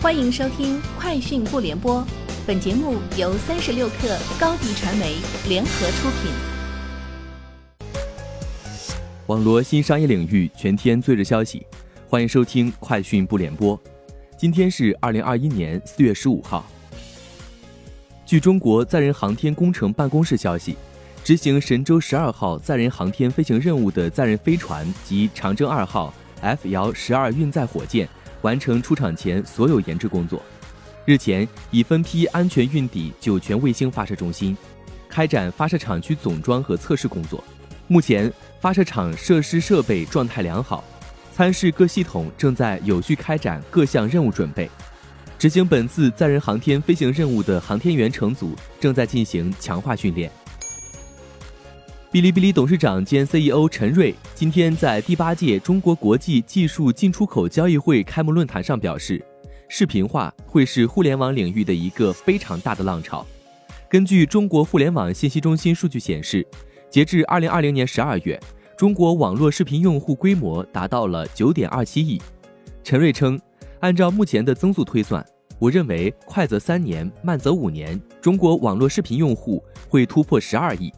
欢迎收听《快讯不联播》，本节目由三十六克高低传媒联合出品。网罗新商业领域全天最热消息，欢迎收听《快讯不联播》。今天是二零二一年四月十五号。据中国载人航天工程办公室消息，执行神舟十二号载人航天飞行任务的载人飞船及长征二号 F 遥十二运载火箭。完成出厂前所有研制工作，日前已分批安全运抵酒泉卫星发射中心，开展发射场区总装和测试工作。目前发射场设施设备状态良好，参试各系统正在有序开展各项任务准备。执行本次载人航天飞行任务的航天员乘组正在进行强化训练。哔哩哔哩董事长兼 CEO 陈瑞今天在第八届中国国际技术进出口交易会开幕论坛上表示，视频化会是互联网领域的一个非常大的浪潮。根据中国互联网信息中心数据显示，截至二零二零年十二月，中国网络视频用户规模达到了九点二七亿。陈瑞称，按照目前的增速推算，我认为快则三年，慢则五年，中国网络视频用户会突破十二亿。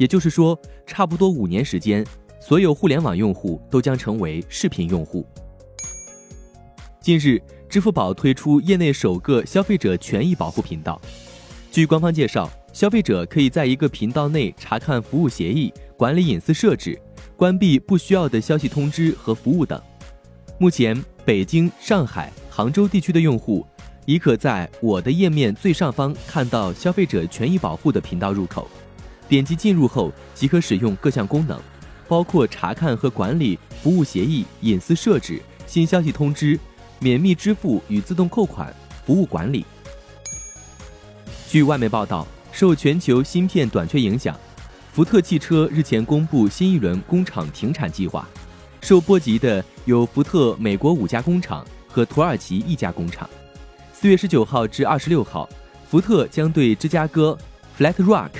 也就是说，差不多五年时间，所有互联网用户都将成为视频用户。近日，支付宝推出业内首个消费者权益保护频道。据官方介绍，消费者可以在一个频道内查看服务协议、管理隐私设置、关闭不需要的消息通知和服务等。目前，北京、上海、杭州地区的用户已可在我的页面最上方看到消费者权益保护的频道入口。点击进入后即可使用各项功能，包括查看和管理服务协议、隐私设置、新消息通知、免密支付与自动扣款、服务管理。据外媒报道，受全球芯片短缺影响，福特汽车日前公布新一轮工厂停产计划，受波及的有福特美国五家工厂和土耳其一家工厂。四月十九号至二十六号，福特将对芝加哥 Flat Rock。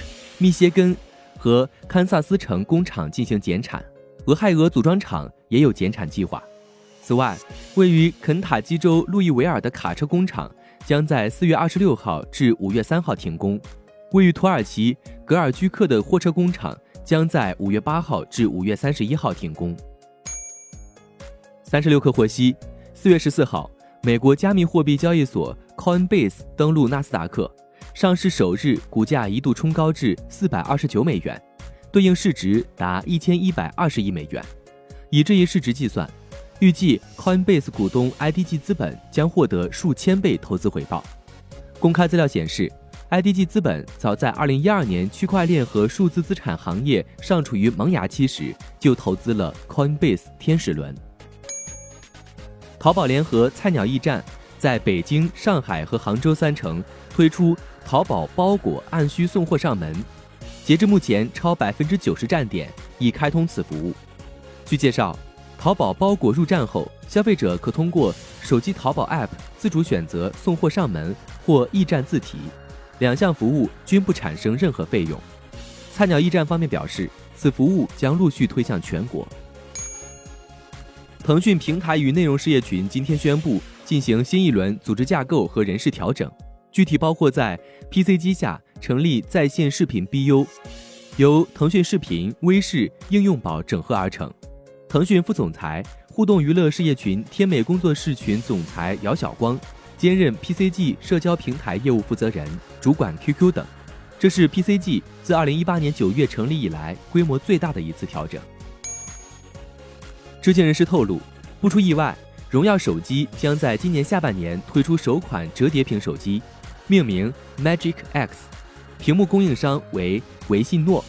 密歇根和堪萨斯城工厂进行减产，俄亥俄组装厂也有减产计划。此外，位于肯塔基州路易维尔的卡车工厂将在四月二十六号至五月三号停工；位于土耳其格尔居克的货车工厂将在五月八号至五月三十一号停工。三十六氪获悉，四月十四号，美国加密货币交易所 Coinbase 登陆纳斯达克。上市首日，股价一度冲高至四百二十九美元，对应市值达一千一百二十亿美元。以这一市值计算，预计 Coinbase 股东 IDG 资本将获得数千倍投资回报。公开资料显示，IDG 资本早在二零一二年区块链和数字资产行业尚处于萌芽期时，就投资了 Coinbase 天使轮。淘宝联合菜鸟驿站在北京、上海和杭州三城推出。淘宝包裹按需送货上门，截至目前，超百分之九十站点已开通此服务。据介绍，淘宝包裹入站后，消费者可通过手机淘宝 App 自主选择送货上门或驿站自提，两项服务均不产生任何费用。菜鸟驿站方面表示，此服务将陆续推向全国。腾讯平台与内容事业群今天宣布进行新一轮组织架构和人事调整。具体包括在 PC 机下成立在线视频 BU，由腾讯视频、微视、应用宝整合而成。腾讯副总裁、互动娱乐事业群天美工作室群总裁姚晓光兼任 PCG 社交平台业务负责人，主管 QQ 等。这是 PCG 自2018年9月成立以来规模最大的一次调整。知情人士透露，不出意外，荣耀手机将在今年下半年推出首款折叠屏手机。命名 Magic X，屏幕供应商为维信诺。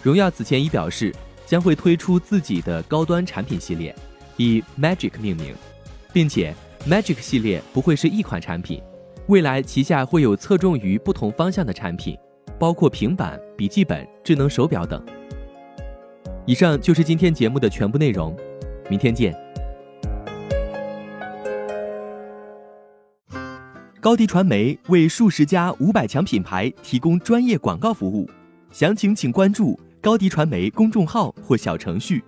荣耀此前已表示将会推出自己的高端产品系列，以 Magic 命名，并且 Magic 系列不会是一款产品，未来旗下会有侧重于不同方向的产品，包括平板、笔记本、智能手表等。以上就是今天节目的全部内容，明天见。高迪传媒为数十家五百强品牌提供专业广告服务，详情请关注高迪传媒公众号或小程序。